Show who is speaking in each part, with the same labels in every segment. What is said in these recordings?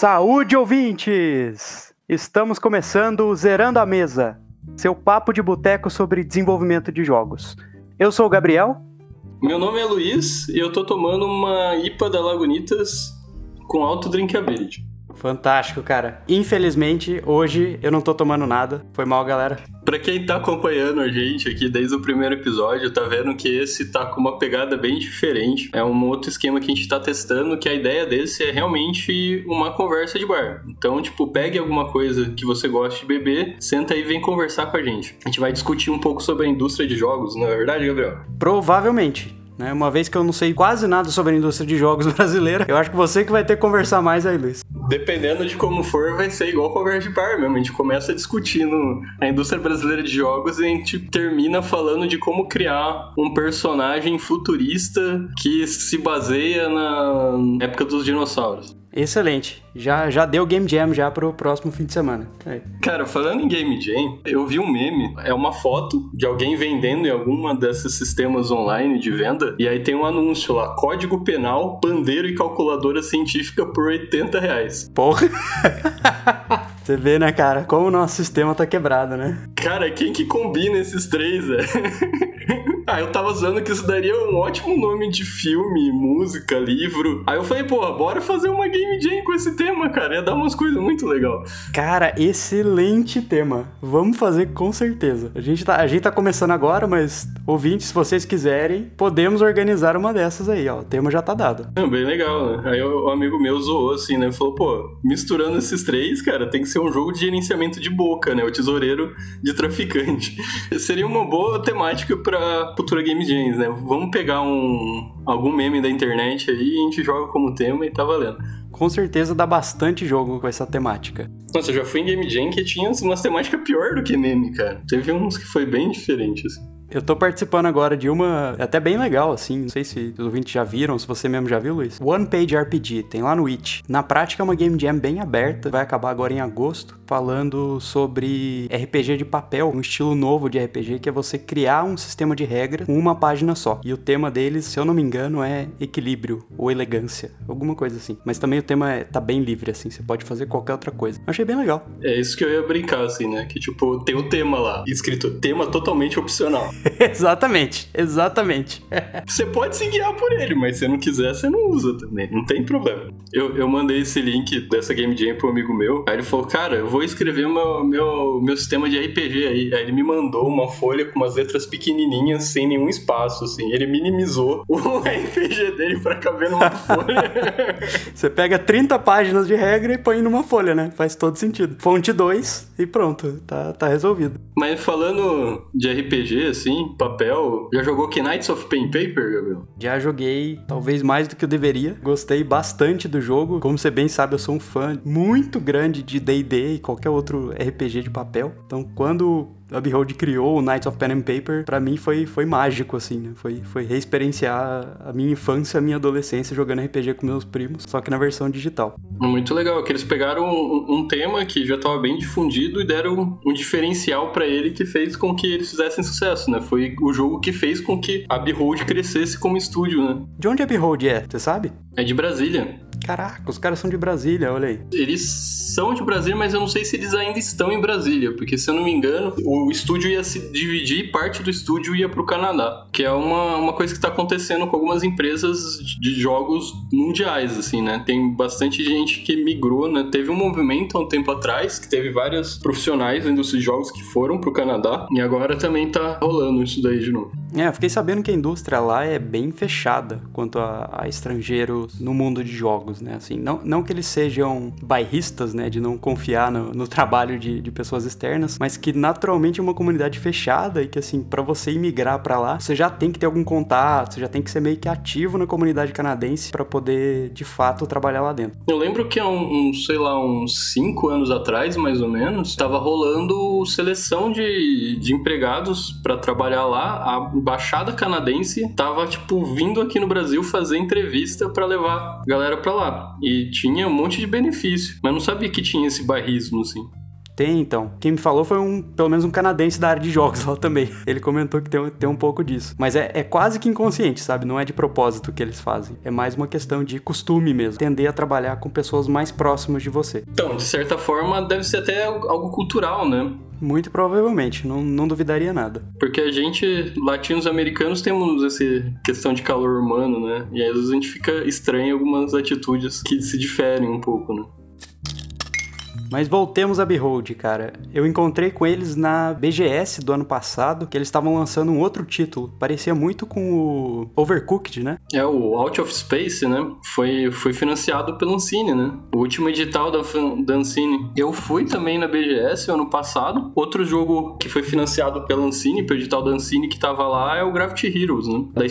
Speaker 1: Saúde, ouvintes! Estamos começando o Zerando a Mesa, seu papo de boteco sobre desenvolvimento de jogos. Eu sou o Gabriel.
Speaker 2: Meu nome é Luiz e eu tô tomando uma IPA da Lagunitas com alto drinkability.
Speaker 1: Fantástico, cara. Infelizmente, hoje eu não tô tomando nada. Foi mal, galera.
Speaker 2: Pra quem tá acompanhando a gente aqui desde o primeiro episódio, tá vendo que esse tá com uma pegada bem diferente. É um outro esquema que a gente tá testando, que a ideia desse é realmente uma conversa de bar. Então, tipo, pegue alguma coisa que você goste de beber, senta aí e vem conversar com a gente. A gente vai discutir um pouco sobre a indústria de jogos, não é verdade, Gabriel?
Speaker 1: Provavelmente. Né? Uma vez que eu não sei quase nada sobre a indústria de jogos brasileira, eu acho que você que vai ter que conversar mais aí, Luiz.
Speaker 2: Dependendo de como for, vai ser igual conversa de bar mesmo. A gente começa discutindo a indústria brasileira de jogos e a gente termina falando de como criar um personagem futurista que se baseia na época dos dinossauros.
Speaker 1: Excelente. Já, já deu Game Jam já pro próximo fim de semana.
Speaker 2: É. Cara, falando em Game Jam, eu vi um meme. É uma foto de alguém vendendo em alguma desses sistemas online de venda. E aí tem um anúncio lá: código penal, pandeiro e calculadora científica por 80 reais.
Speaker 1: Porra! Você vê, né, cara, como o nosso sistema tá quebrado, né?
Speaker 2: Cara, quem que combina esses três, é? Ah, eu tava usando que isso daria um ótimo nome de filme, música, livro. Aí eu falei, pô, bora fazer uma game jam com esse tema, cara. Ia dar umas coisas muito legal.
Speaker 1: Cara, excelente tema. Vamos fazer com certeza. A gente tá, a gente tá começando agora, mas ouvintes, se vocês quiserem, podemos organizar uma dessas aí, ó. O tema já tá dado.
Speaker 2: É, bem legal, né? Aí o amigo meu zoou assim, né? Falou, pô, misturando esses três, cara, tem que ser um jogo de gerenciamento de boca, né? O tesoureiro de traficante. Seria uma boa temática pra Cultura Game Jams, né? Vamos pegar um algum meme da internet aí e a gente joga como tema e tá valendo.
Speaker 1: Com certeza dá bastante jogo com essa temática.
Speaker 2: Nossa, eu já fui em Game Jam que tinha umas temáticas pior do que meme, cara. Teve uns que foi bem diferente, assim.
Speaker 1: Eu tô participando agora de uma até bem legal, assim. Não sei se os ouvintes já viram, se você mesmo já viu, Luiz. One Page RPG, tem lá no It. Na prática é uma game jam bem aberta, vai acabar agora em agosto, falando sobre RPG de papel, um estilo novo de RPG que é você criar um sistema de regras com uma página só. E o tema deles, se eu não me engano, é equilíbrio ou elegância, alguma coisa assim. Mas também o tema é, tá bem livre, assim, você pode fazer qualquer outra coisa. Achei bem legal.
Speaker 2: É isso que eu ia brincar, assim, né? Que tipo, tem o tema lá, escrito tema totalmente opcional.
Speaker 1: exatamente, exatamente.
Speaker 2: você pode se guiar por ele, mas se não quiser, você não usa também, não tem problema. Eu, eu mandei esse link dessa Game Jam pro amigo meu, aí ele falou, cara, eu vou escrever meu, meu, meu sistema de RPG aí. Aí ele me mandou uma folha com umas letras pequenininhas, sem nenhum espaço, assim. Ele minimizou o RPG dele pra caber numa folha.
Speaker 1: você pega 30 páginas de regra e põe numa folha, né? Faz todo sentido. Fonte 2 e pronto, tá, tá resolvido.
Speaker 2: Mas falando de RPG, assim, assim, papel. Já jogou Knights of Pen Paper, Gabriel?
Speaker 1: Já joguei, talvez mais do que eu deveria. Gostei bastante do jogo. Como você bem sabe, eu sou um fã muito grande de D&D e qualquer outro RPG de papel. Então, quando a Behold criou o Knights of Pen and Paper, para mim foi, foi mágico, assim, né? Foi, foi reexperienciar a minha infância, a minha adolescência jogando RPG com meus primos, só que na versão digital.
Speaker 2: Muito legal, que eles pegaram um, um tema que já estava bem difundido e deram um diferencial para ele que fez com que eles fizessem sucesso, né? Foi o jogo que fez com que a Behold crescesse como estúdio, né?
Speaker 1: De onde a Behold é, você sabe?
Speaker 2: É de Brasília.
Speaker 1: Caraca, os caras são de Brasília, olha aí.
Speaker 2: Eles são de Brasília, mas eu não sei se eles ainda estão em Brasília, porque se eu não me engano, o estúdio ia se dividir e parte do estúdio ia pro Canadá, que é uma, uma coisa que tá acontecendo com algumas empresas de jogos mundiais, assim, né? Tem bastante gente que migrou, né? Teve um movimento há um tempo atrás, que teve vários profissionais da indústria de jogos que foram pro Canadá, e agora também tá rolando isso daí de novo.
Speaker 1: É, eu fiquei sabendo que a indústria lá é bem fechada quanto a, a estrangeiros no mundo de jogos, né? Assim, não, não que eles sejam bairristas, né? De não confiar no, no trabalho de, de pessoas externas, mas que naturalmente é uma comunidade fechada e que, assim, para você imigrar para lá, você já tem que ter algum contato, você já tem que ser meio que ativo na comunidade canadense para poder, de fato, trabalhar lá dentro.
Speaker 2: Eu lembro que há um, um, sei lá, uns cinco anos atrás, mais ou menos, estava rolando seleção de, de empregados para trabalhar lá. A embaixada canadense tava, tipo, vindo aqui no Brasil fazer entrevista para levar galera pra lá. E tinha um monte de benefício, mas não sabia que tinha esse barrismo, assim.
Speaker 1: Tem, então. Quem me falou foi um, pelo menos um canadense da área de jogos lá também. Ele comentou que tem, tem um pouco disso. Mas é, é quase que inconsciente, sabe? Não é de propósito que eles fazem. É mais uma questão de costume mesmo. Tender a trabalhar com pessoas mais próximas de você.
Speaker 2: Então, de certa forma, deve ser até algo cultural, né?
Speaker 1: Muito provavelmente, não, não duvidaria nada.
Speaker 2: Porque a gente, latinos americanos, temos essa questão de calor humano, né? E às vezes a gente fica estranho em algumas atitudes que se diferem um pouco, né?
Speaker 1: Mas voltemos a Behold, cara. Eu encontrei com eles na BGS do ano passado, que eles estavam lançando um outro título. Parecia muito com o Overcooked, né?
Speaker 2: É, o Out of Space, né? Foi, foi financiado pela Ancine, né? O último edital da, da Ancine. Eu fui também na BGS ano passado. Outro jogo que foi financiado pela Ancine, pelo edital da Ancine que tava lá, é o Gravity Heroes, né? Da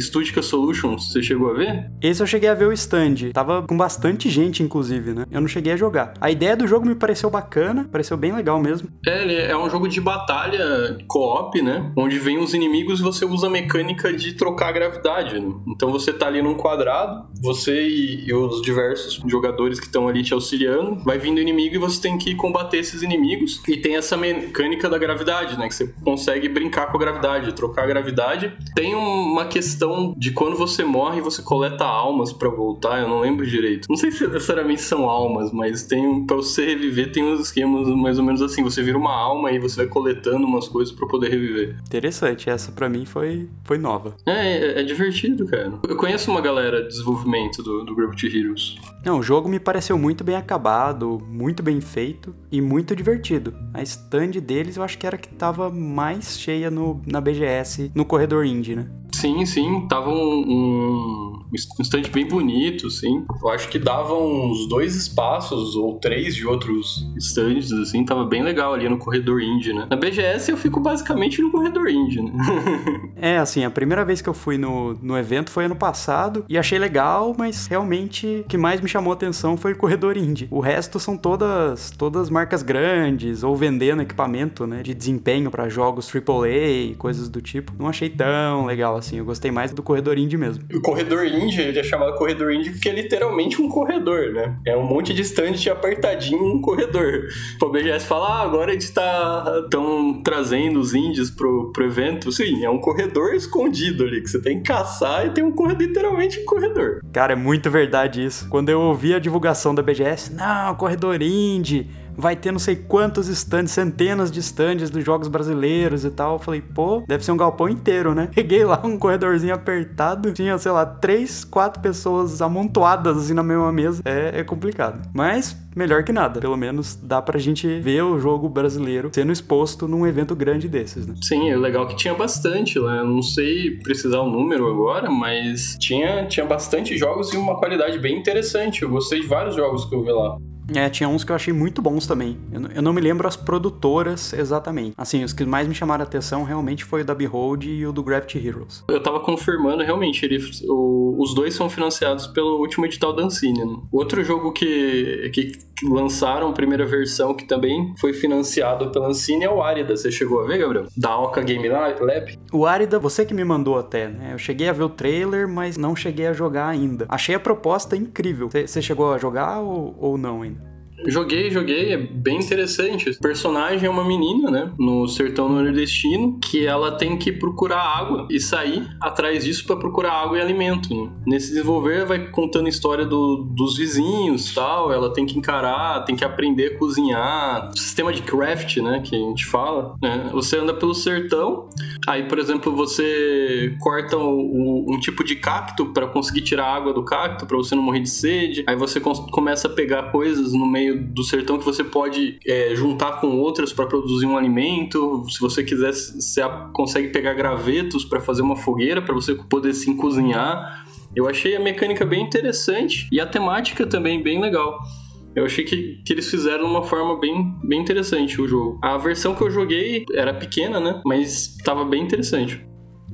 Speaker 2: Studica Solutions. Você chegou a ver?
Speaker 1: Esse eu cheguei a ver o stand. Tava com bastante gente, inclusive, né? Eu não cheguei a jogar. A ideia do jogo jogo me pareceu bacana, pareceu bem legal mesmo.
Speaker 2: É, ele é um jogo de batalha co-op, né? Onde vem os inimigos e você usa a mecânica de trocar a gravidade. Né? Então você tá ali num quadrado, você e, e os diversos jogadores que estão ali te auxiliando, vai vindo inimigo e você tem que combater esses inimigos. E tem essa mecânica da gravidade, né? Que você consegue brincar com a gravidade, trocar a gravidade. Tem uma questão de quando você morre, você coleta almas para voltar, eu não lembro direito. Não sei se necessariamente são almas, mas tem um pra você reviver tem uns esquemas mais ou menos assim. Você vira uma alma e você vai coletando umas coisas para poder reviver.
Speaker 1: Interessante, essa para mim foi, foi nova.
Speaker 2: É, é, é, divertido, cara. Eu conheço uma galera de desenvolvimento do, do Gravity Heroes.
Speaker 1: Não, o jogo me pareceu muito bem acabado, muito bem feito e muito divertido. A stand deles eu acho que era que tava mais cheia no, na BGS, no corredor indie, né?
Speaker 2: Sim, sim. Tava um, um, um stand bem bonito, sim. Eu acho que dava uns dois espaços ou três de outros stands, assim. Tava bem legal ali no corredor indie, né? Na BGS eu fico basicamente no corredor indie, né?
Speaker 1: é, assim, a primeira vez que eu fui no, no evento foi ano passado e achei legal, mas realmente o que mais me chamou a atenção foi o corredor indie. O resto são todas, todas marcas grandes ou vendendo equipamento, né? De desempenho para jogos AAA e coisas do tipo. Não achei tão legal assim assim. Eu gostei mais do corredor indie mesmo.
Speaker 2: O corredor indie, ele é chamado corredor indie porque é literalmente um corredor, né? É um monte de stand apertadinho um corredor. O BGS fala, ah, agora a gente tá tão trazendo os indies pro, pro evento. Sim, é um corredor escondido ali, que você tem que caçar e tem um corredor, literalmente um corredor.
Speaker 1: Cara, é muito verdade isso. Quando eu ouvi a divulgação da BGS, não, corredor indie vai ter não sei quantos stands, centenas de stands dos jogos brasileiros e tal. Eu falei, pô, deve ser um galpão inteiro, né? Peguei lá um corredorzinho apertado, tinha, sei lá, três, quatro pessoas amontoadas assim na mesma mesa. É, é complicado. Mas melhor que nada. Pelo menos dá pra gente ver o jogo brasileiro sendo exposto num evento grande desses, né?
Speaker 2: Sim, é legal que tinha bastante lá. Eu não sei precisar o número agora, mas tinha, tinha bastante jogos e uma qualidade bem interessante. Eu gostei de vários jogos que eu vi lá.
Speaker 1: É, tinha uns que eu achei muito bons também. Eu, eu, não me lembro as produtoras exatamente. Assim, os que mais me chamaram a atenção realmente foi o da Behold e o do Gravity Heroes.
Speaker 2: Eu tava confirmando, realmente, ele, o, os dois são financiados pelo último edital da Ancine. Né? Outro jogo que, que lançaram primeira versão, que também foi financiado pela Ancine, é o Árida. Você chegou a ver, Gabriel? Da Oca Game Lab?
Speaker 1: O Árida, você que me mandou até, né? Eu cheguei a ver o trailer, mas não cheguei a jogar ainda. Achei a proposta incrível. Você chegou a jogar ou, ou não ainda?
Speaker 2: Joguei, joguei, é bem interessante. O personagem é uma menina, né, no sertão nordestino, que ela tem que procurar água e sair atrás disso para procurar água e alimento. Né? Nesse desenvolver, vai contando a história do, dos vizinhos tal. Ela tem que encarar, tem que aprender a cozinhar. Sistema de craft, né, que a gente fala. Né? Você anda pelo sertão, aí, por exemplo, você corta o, o, um tipo de cacto para conseguir tirar a água do cacto, para você não morrer de sede. Aí você começa a pegar coisas no meio do sertão que você pode é, juntar com outras para produzir um alimento. Se você quiser, você consegue pegar gravetos para fazer uma fogueira para você poder sim cozinhar. Eu achei a mecânica bem interessante e a temática também bem legal. Eu achei que, que eles fizeram uma forma bem, bem interessante o jogo. A versão que eu joguei era pequena, né? Mas estava bem interessante.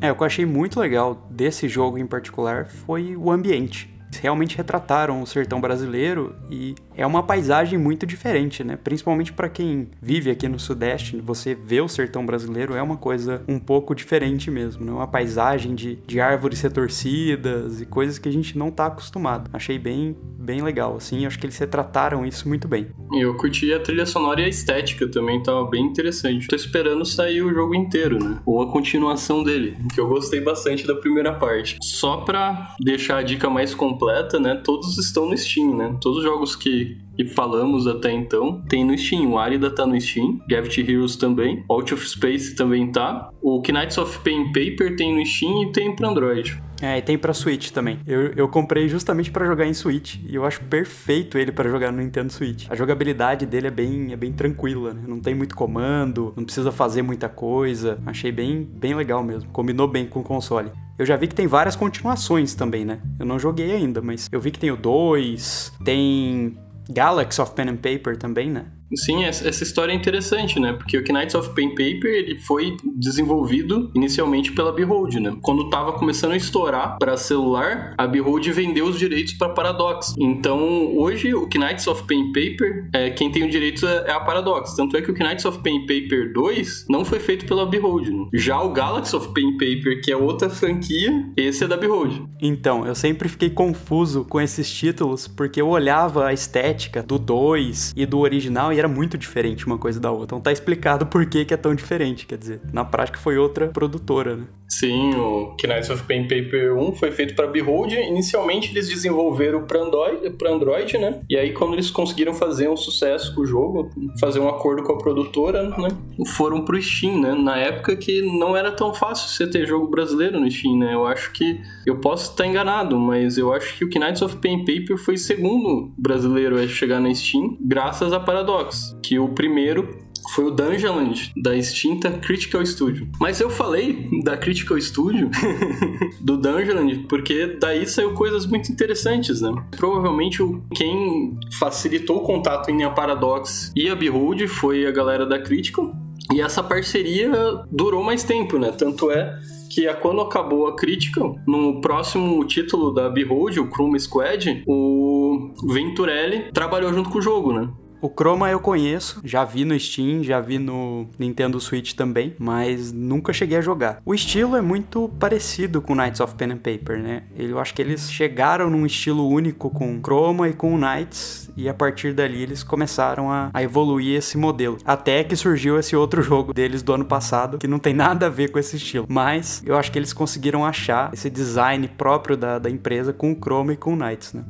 Speaker 1: É, o que eu achei muito legal desse jogo em particular foi o ambiente realmente retrataram o sertão brasileiro e é uma paisagem muito diferente, né? Principalmente para quem vive aqui no Sudeste, você vê o sertão brasileiro é uma coisa um pouco diferente mesmo, né? Uma paisagem de, de árvores retorcidas e coisas que a gente não tá acostumado. Achei bem, bem legal, assim, acho que eles retrataram isso muito bem.
Speaker 2: Eu curti a trilha sonora e a estética também, tava bem interessante. Tô esperando sair o jogo inteiro, né? Ou a continuação dele, que eu gostei bastante da primeira parte. Só pra deixar a dica mais completa, né? Todos estão no Steam, né? Todos os jogos que falamos até então, tem no Steam. O Arida tá no Steam, Gravity Heroes também, Out of Space também tá. O Knights of Pen Paper tem no Steam e tem para Android.
Speaker 1: É, e tem pra Switch também. Eu, eu comprei justamente para jogar em Switch e eu acho perfeito ele para jogar no Nintendo Switch. A jogabilidade dele é bem, é bem tranquila, né? Não tem muito comando, não precisa fazer muita coisa. Achei bem, bem legal mesmo. Combinou bem com o console. Eu já vi que tem várias continuações também, né? Eu não joguei ainda, mas eu vi que tem o 2, tem Galaxy of Pen and Paper também, né?
Speaker 2: Sim, essa história é interessante, né? Porque o Knights of Pen Paper ele foi desenvolvido inicialmente pela Behold, né? Quando tava começando a estourar para celular, a Behold vendeu os direitos para Paradox. Então, hoje o Knights of Pen Paper, é, quem tem os direitos é, é a Paradox. Tanto é que o Knights of Pen Paper 2 não foi feito pela Behold. Né? Já o Galaxy of Pen Paper, que é outra franquia, esse é da Behold.
Speaker 1: Então, eu sempre fiquei confuso com esses títulos porque eu olhava a estética do 2 e do original e era muito diferente uma coisa da outra. Então tá explicado por que, que é tão diferente, quer dizer, na prática foi outra produtora, né?
Speaker 2: Sim, o Knights of Pen Paper 1 foi feito para Behold. Inicialmente eles desenvolveram para Android, Android, né? E aí quando eles conseguiram fazer um sucesso com o jogo, fazer um acordo com a produtora, né? Foram pro Steam, né? Na época que não era tão fácil você ter jogo brasileiro no Steam, né? Eu acho que eu posso estar enganado, mas eu acho que o Knights of Pen Paper foi o segundo brasileiro a chegar na Steam, graças a Paradox, que o primeiro foi o Dungeonland, da extinta Critical Studio. Mas eu falei da Critical Studio, do Dungeonland, porque daí saiu coisas muito interessantes, né? Provavelmente quem facilitou o contato em a Paradox e a Behold foi a galera da Critical. E essa parceria durou mais tempo, né? Tanto é que é quando acabou a Critical, no próximo título da Behold, o Chrome Squad, o Venturelli trabalhou junto com o jogo, né?
Speaker 1: O Chroma eu conheço, já vi no Steam, já vi no Nintendo Switch também, mas nunca cheguei a jogar. O estilo é muito parecido com Knights of Pen and Paper, né? Eu acho que eles chegaram num estilo único com Chroma e com Knights, e a partir dali eles começaram a, a, evoluir esse modelo. Até que surgiu esse outro jogo deles do ano passado, que não tem nada a ver com esse estilo. Mas eu acho que eles conseguiram achar esse design próprio da, da empresa com o Chroma e com o Knights, né?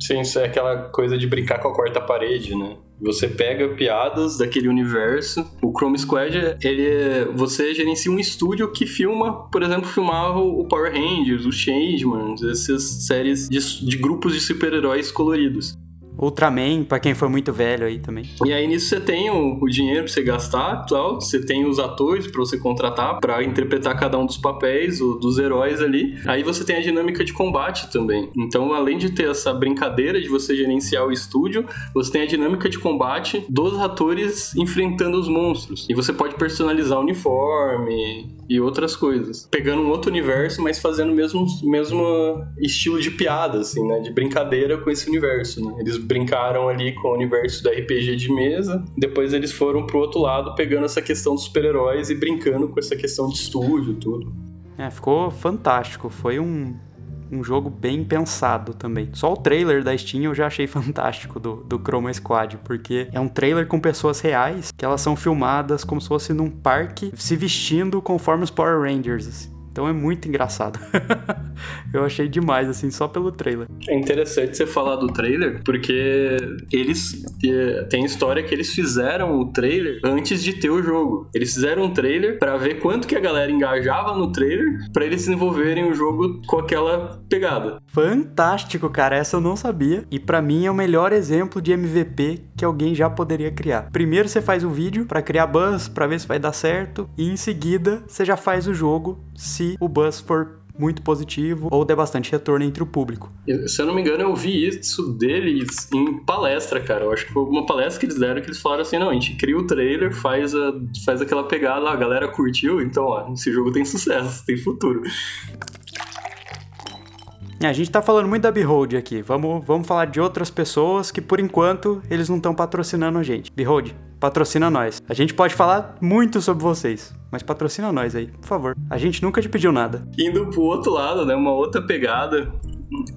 Speaker 2: Sim, isso é aquela coisa de brincar com a quarta parede, né? Você pega piadas daquele universo. O Chrome Squad, ele é, você gerencia um estúdio que filma, por exemplo, filmava o Power Rangers, o Changeman, essas séries de, de grupos de super-heróis coloridos.
Speaker 1: Ultraman, pra quem for muito velho aí também.
Speaker 2: E aí nisso você tem o, o dinheiro pra você gastar tal, você tem os atores pra você contratar pra interpretar cada um dos papéis, o, dos heróis ali. Aí você tem a dinâmica de combate também. Então, além de ter essa brincadeira de você gerenciar o estúdio, você tem a dinâmica de combate dos atores enfrentando os monstros. E você pode personalizar o uniforme, e outras coisas. Pegando um outro universo, mas fazendo o mesmo, mesmo estilo de piada, assim, né? De brincadeira com esse universo, né? Eles brincaram ali com o universo da RPG de mesa, depois eles foram pro outro lado pegando essa questão dos super-heróis e brincando com essa questão de estúdio tudo.
Speaker 1: É, ficou fantástico. Foi um, um jogo bem pensado também. Só o trailer da Steam eu já achei fantástico do, do Chroma Squad, porque é um trailer com pessoas reais que elas são filmadas como se fosse num parque se vestindo conforme os Power Rangers. Então é muito engraçado. eu achei demais, assim, só pelo trailer.
Speaker 2: É interessante você falar do trailer, porque eles. É, tem história que eles fizeram o trailer antes de ter o jogo. Eles fizeram um trailer para ver quanto que a galera engajava no trailer para eles desenvolverem o jogo com aquela pegada.
Speaker 1: Fantástico, cara. Essa eu não sabia. E para mim é o melhor exemplo de MVP que alguém já poderia criar. Primeiro você faz o vídeo para criar buzz, para ver se vai dar certo, e em seguida você já faz o jogo se o buzz for muito positivo ou der bastante retorno entre o público.
Speaker 2: Se eu não me engano, eu vi isso deles em palestra, cara. Eu acho que foi uma palestra que eles deram que eles falaram assim: não, a gente cria o trailer, faz, a, faz aquela pegada, a galera curtiu, então, ó, esse jogo tem sucesso, tem futuro.
Speaker 1: É, a gente tá falando muito da Behold aqui. Vamos, vamos falar de outras pessoas que, por enquanto, eles não estão patrocinando a gente. Behold, patrocina nós. A gente pode falar muito sobre vocês, mas patrocina nós aí, por favor. A gente nunca te pediu nada.
Speaker 2: Indo pro outro lado, né? Uma outra pegada.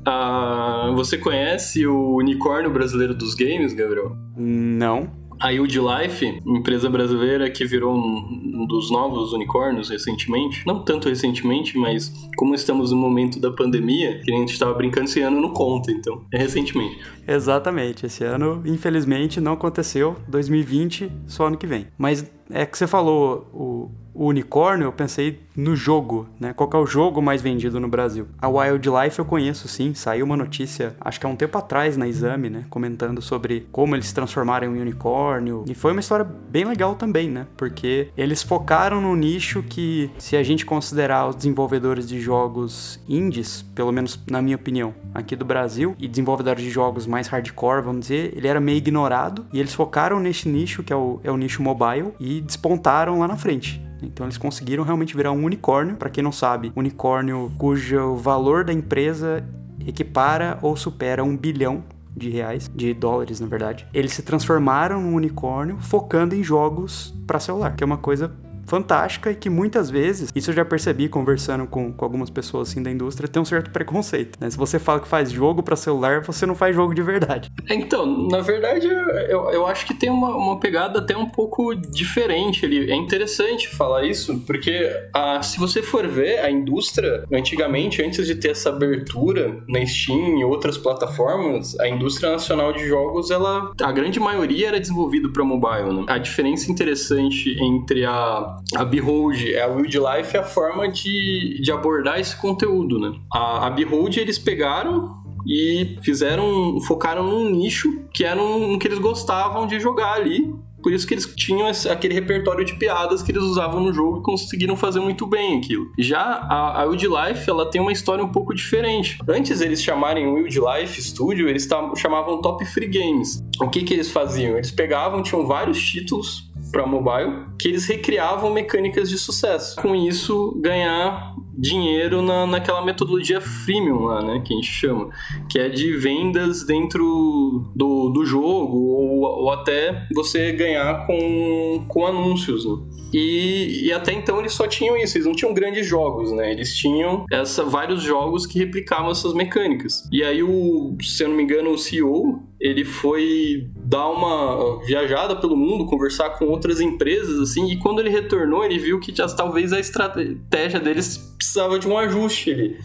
Speaker 2: Ah, você conhece o unicórnio brasileiro dos games, Gabriel?
Speaker 1: Não.
Speaker 2: A Yield Life, empresa brasileira que virou um, dos novos unicórnios recentemente, não tanto recentemente, mas como estamos no momento da pandemia, que a gente estava brincando esse ano não conta, então é recentemente.
Speaker 1: Exatamente, esse ano infelizmente não aconteceu, 2020 só ano que vem. Mas é que você falou o o unicórnio, eu pensei no jogo, né? Qual é o jogo mais vendido no Brasil? A Wildlife eu conheço sim, saiu uma notícia, acho que há um tempo atrás na Exame, né? Comentando sobre como eles se transformaram em unicórnio. E foi uma história bem legal também, né? Porque eles focaram no nicho que, se a gente considerar os desenvolvedores de jogos indies, pelo menos na minha opinião, aqui do Brasil, e desenvolvedores de jogos mais hardcore, vamos dizer, ele era meio ignorado. E eles focaram nesse nicho, que é o, é o nicho mobile, e despontaram lá na frente. Então eles conseguiram realmente virar um unicórnio. Para quem não sabe, unicórnio cujo valor da empresa equipara ou supera um bilhão de reais, de dólares na verdade. Eles se transformaram num unicórnio focando em jogos para celular, que é uma coisa fantástica e que muitas vezes, isso eu já percebi conversando com, com algumas pessoas assim da indústria, tem um certo preconceito. Né? Se você fala que faz jogo para celular, você não faz jogo de verdade.
Speaker 2: Então, na verdade, eu, eu acho que tem uma, uma pegada até um pouco diferente ali. É interessante falar isso, porque a, se você for ver a indústria, antigamente, antes de ter essa abertura na Steam e outras plataformas, a indústria nacional de jogos, ela, a grande maioria era desenvolvida para mobile. Né? A diferença interessante entre a a Behold, é a Wildlife, é a forma de, de abordar esse conteúdo, né? A, a Behold, eles pegaram e fizeram, focaram num nicho que era um, que eles gostavam de jogar ali por isso que eles tinham aquele repertório de piadas que eles usavam no jogo e conseguiram fazer muito bem aquilo. Já a, a Wildlife, ela tem uma história um pouco diferente. Antes eles chamarem Wildlife Studio, eles chamavam Top Free Games. O que que eles faziam? Eles pegavam, tinham vários títulos para mobile, que eles recriavam mecânicas de sucesso. Com isso, ganhar dinheiro na, naquela metodologia freemium lá, né, que a gente chama, que é de vendas dentro do, do jogo ou, ou até você ganhar com, com anúncios, né? E, e, até então eles só tinham isso, eles não tinham grandes jogos, né? Eles tinham essa, vários jogos que replicavam essas mecânicas. E aí, o, se eu não me engano, o CEO ele foi dar uma viajada pelo mundo, conversar com outras empresas, assim, e quando ele retornou, ele viu que já, talvez a estratégia deles precisava de um ajuste ali.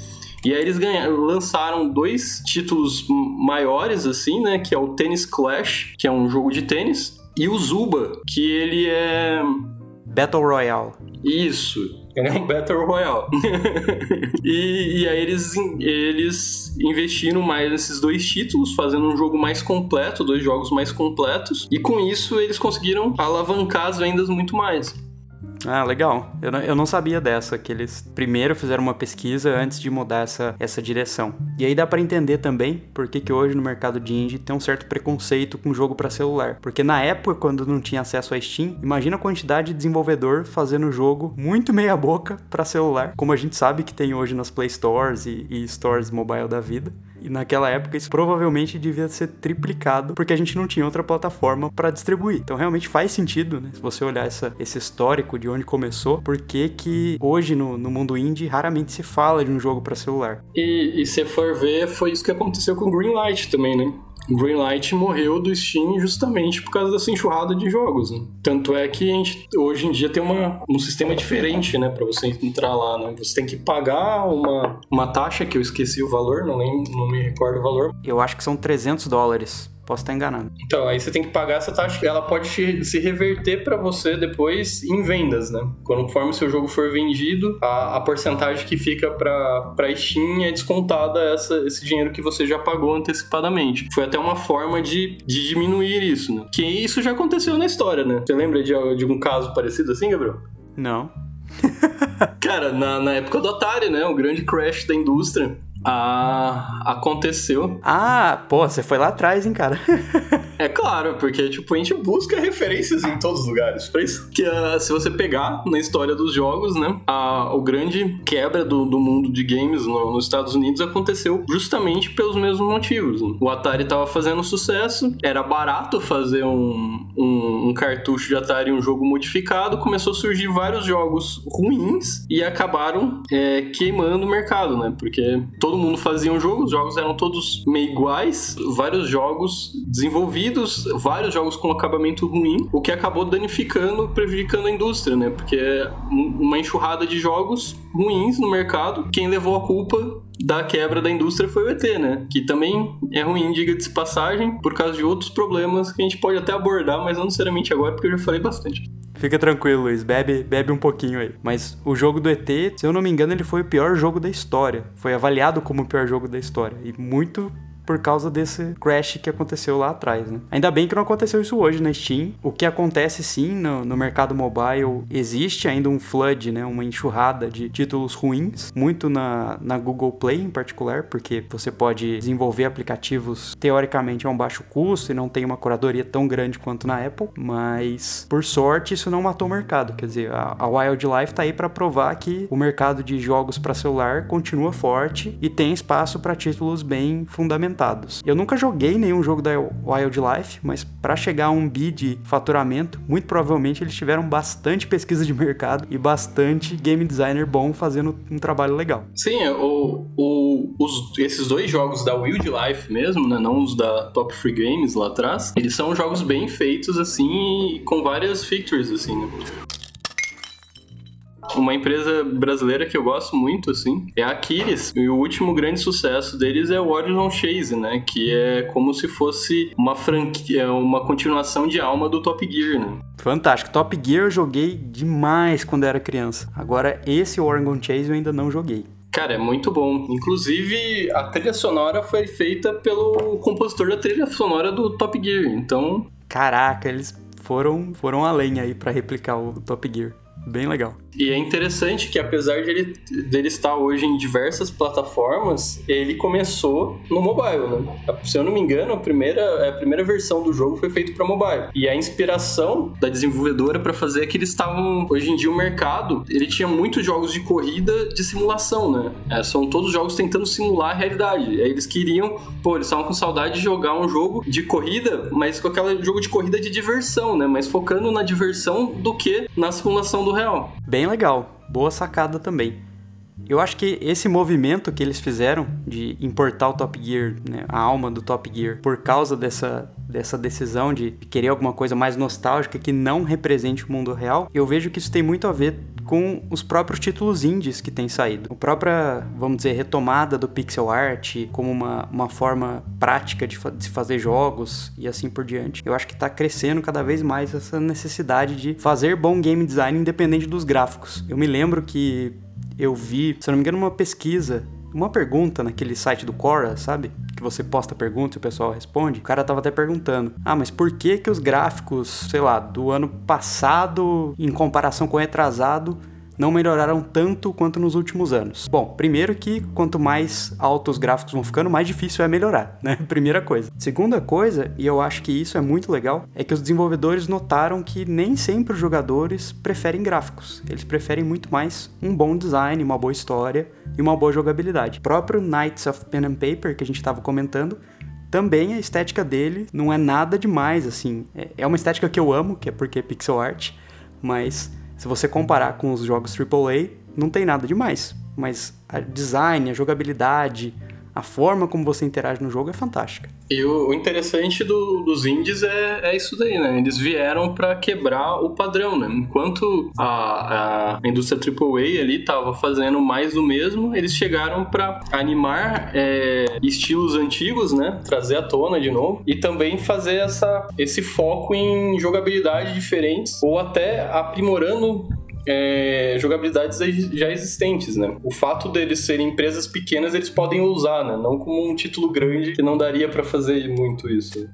Speaker 2: E aí eles ganharam, lançaram dois títulos maiores, assim, né? Que é o Tennis Clash, que é um jogo de tênis, e o Zuba, que ele é
Speaker 1: Battle Royale.
Speaker 2: Isso. Ele é um Battle Royale. e, e aí eles, eles investiram mais nesses dois títulos, fazendo um jogo mais completo, dois jogos mais completos. E com isso eles conseguiram alavancar as vendas muito mais.
Speaker 1: Ah, legal. Eu não, eu não sabia dessa, que eles primeiro fizeram uma pesquisa antes de mudar essa, essa direção. E aí dá para entender também por que, que hoje no mercado de indie tem um certo preconceito com jogo para celular. Porque na época, quando não tinha acesso a Steam, imagina a quantidade de desenvolvedor fazendo jogo muito meia boca para celular, como a gente sabe que tem hoje nas Play Stores e, e Stores mobile da vida. E naquela época isso provavelmente devia ser triplicado, porque a gente não tinha outra plataforma para distribuir. Então realmente faz sentido, né? Se você olhar essa, esse histórico de onde começou, porque que hoje no, no mundo indie raramente se fala de um jogo para celular.
Speaker 2: E, e se for ver, foi isso que aconteceu com Greenlight também, né? Greenlight morreu do Steam justamente por causa dessa enxurrada de jogos. Né? Tanto é que a gente hoje em dia tem uma, um sistema diferente, né, para você entrar lá. Né? Você tem que pagar uma, uma taxa que eu esqueci o valor, não, nem, não me recordo o valor.
Speaker 1: Eu acho que são 300 dólares Posso estar enganado.
Speaker 2: Então, aí você tem que pagar essa taxa. Ela pode se reverter para você depois em vendas, né? Conforme o seu jogo for vendido, a, a porcentagem que fica para Steam é descontada essa, esse dinheiro que você já pagou antecipadamente. Foi até uma forma de, de diminuir isso, né? Que isso já aconteceu na história, né? Você lembra de, de um caso parecido assim, Gabriel?
Speaker 1: Não.
Speaker 2: Cara, na, na época do Atari, né? O grande crash da indústria. Ah, aconteceu.
Speaker 1: Ah, pô, você foi lá atrás, hein, cara?
Speaker 2: É claro, porque tipo, a gente busca referências em todos os lugares. Por isso que uh, se você pegar na história dos jogos, né, a, o grande quebra do, do mundo de games no, nos Estados Unidos aconteceu justamente pelos mesmos motivos. Né? O Atari tava fazendo sucesso, era barato fazer um, um, um cartucho de Atari, um jogo modificado, começou a surgir vários jogos ruins e acabaram é, queimando o mercado, né? Porque todo mundo fazia um jogo, os jogos eram todos meio iguais, vários jogos desenvolvidos, vários jogos com acabamento ruim, o que acabou danificando, prejudicando a indústria, né? Porque é uma enxurrada de jogos ruins no mercado, quem levou a culpa da quebra da indústria foi o ET, né? Que também é ruim, diga de passagem, por causa de outros problemas que a gente pode até abordar, mas não necessariamente agora, porque eu já falei bastante.
Speaker 1: Fica tranquilo, Luiz, bebe, bebe um pouquinho aí. Mas o jogo do ET, se eu não me engano, ele foi o pior jogo da história. Foi avaliado como o pior jogo da história. E muito por causa desse crash que aconteceu lá atrás, né? Ainda bem que não aconteceu isso hoje na Steam. O que acontece sim no, no, mercado mobile, existe ainda um flood, né? Uma enxurrada de títulos ruins, muito na, na Google Play em particular, porque você pode desenvolver aplicativos teoricamente a um baixo custo e não tem uma curadoria tão grande quanto na Apple, mas por sorte isso não matou o mercado, quer dizer, a, a Wildlife tá aí para provar que o mercado de jogos para celular continua forte e tem espaço para títulos bem eu nunca joguei nenhum jogo da Wildlife, mas para chegar a um bi de faturamento, muito provavelmente eles tiveram bastante pesquisa de mercado e bastante game designer bom fazendo um trabalho legal.
Speaker 2: Sim, o, o, os, esses dois jogos da Wildlife mesmo, né, não os da Top Free Games lá atrás, eles são jogos bem feitos assim, com várias features assim, né? Uma empresa brasileira que eu gosto muito, assim, é a Aquiles. E o último grande sucesso deles é o Horizon Chase, né? Que é como se fosse uma franquia, uma continuação de alma do Top Gear, né?
Speaker 1: Fantástico. Top Gear eu joguei demais quando era criança. Agora, esse Oregon Chase eu ainda não joguei.
Speaker 2: Cara, é muito bom. Inclusive, a trilha sonora foi feita pelo compositor da trilha sonora do Top Gear. Então.
Speaker 1: Caraca, eles foram, foram além aí para replicar o Top Gear. Bem legal.
Speaker 2: E é interessante que apesar de ele, dele estar hoje em diversas plataformas, ele começou no mobile, né? Se eu não me engano, a primeira, a primeira versão do jogo foi feita para mobile. E a inspiração da desenvolvedora para fazer é que eles estavam hoje em dia o mercado, ele tinha muitos jogos de corrida de simulação, né? É, são todos jogos tentando simular a realidade. Aí eles queriam, pô, eles estavam com saudade de jogar um jogo de corrida, mas com aquele jogo de corrida de diversão, né? Mas focando na diversão do que na simulação do real.
Speaker 1: Bem legal. Boa sacada também. Eu acho que esse movimento que eles fizeram de importar o Top Gear, né, a alma do Top Gear, por causa dessa, dessa decisão de querer alguma coisa mais nostálgica que não represente o mundo real, eu vejo que isso tem muito a ver com os próprios títulos indies que têm saído. A própria, vamos dizer, retomada do pixel art como uma, uma forma prática de, fa de fazer jogos e assim por diante. Eu acho que está crescendo cada vez mais essa necessidade de fazer bom game design independente dos gráficos. Eu me lembro que eu vi, se não me engano, uma pesquisa uma pergunta naquele site do Quora, sabe? Você posta pergunta e o pessoal responde. O cara tava até perguntando: "Ah, mas por que que os gráficos, sei lá, do ano passado em comparação com o retrasado não melhoraram tanto quanto nos últimos anos. Bom, primeiro que quanto mais altos os gráficos vão ficando, mais difícil é melhorar, né? Primeira coisa. Segunda coisa, e eu acho que isso é muito legal, é que os desenvolvedores notaram que nem sempre os jogadores preferem gráficos. Eles preferem muito mais um bom design, uma boa história e uma boa jogabilidade. O próprio Knights of Pen and Paper que a gente estava comentando também a estética dele não é nada demais, assim. É, é uma estética que eu amo, que é porque é pixel art, mas se você comparar com os jogos AAA, não tem nada demais. Mas a design, a jogabilidade, a forma como você interage no jogo é fantástica.
Speaker 2: E o, interessante do, dos indies é, é, isso daí, né? Eles vieram para quebrar o padrão, né? Enquanto a, a indústria AAA ali tava fazendo mais do mesmo, eles chegaram para animar é, estilos antigos, né? Trazer à tona de novo e também fazer essa, esse foco em jogabilidade diferentes ou até aprimorando é, jogabilidades já existentes, né? O fato deles serem empresas pequenas, eles podem usar, né? Não como um título grande que não daria para fazer muito isso.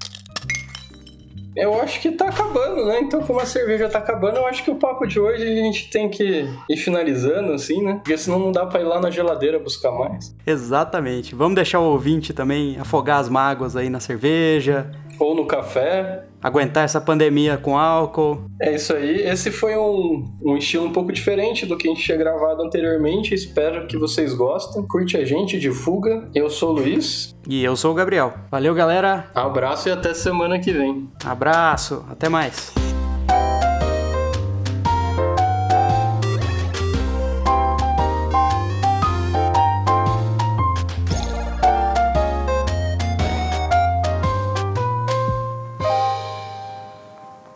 Speaker 2: Eu acho que tá acabando, né? Então, como a cerveja tá acabando, eu acho que o papo de hoje a gente tem que ir finalizando, assim, né? Porque senão não dá pra ir lá na geladeira buscar mais.
Speaker 1: Exatamente. Vamos deixar o ouvinte também afogar as mágoas aí na cerveja,
Speaker 2: ou no café.
Speaker 1: Aguentar essa pandemia com álcool.
Speaker 2: É isso aí. Esse foi um, um estilo um pouco diferente do que a gente tinha gravado anteriormente. Espero que vocês gostem. Curte a gente, divulga. Eu sou o Luiz.
Speaker 1: E eu sou o Gabriel. Valeu, galera.
Speaker 2: Abraço e até semana que vem.
Speaker 1: Abraço. Até mais.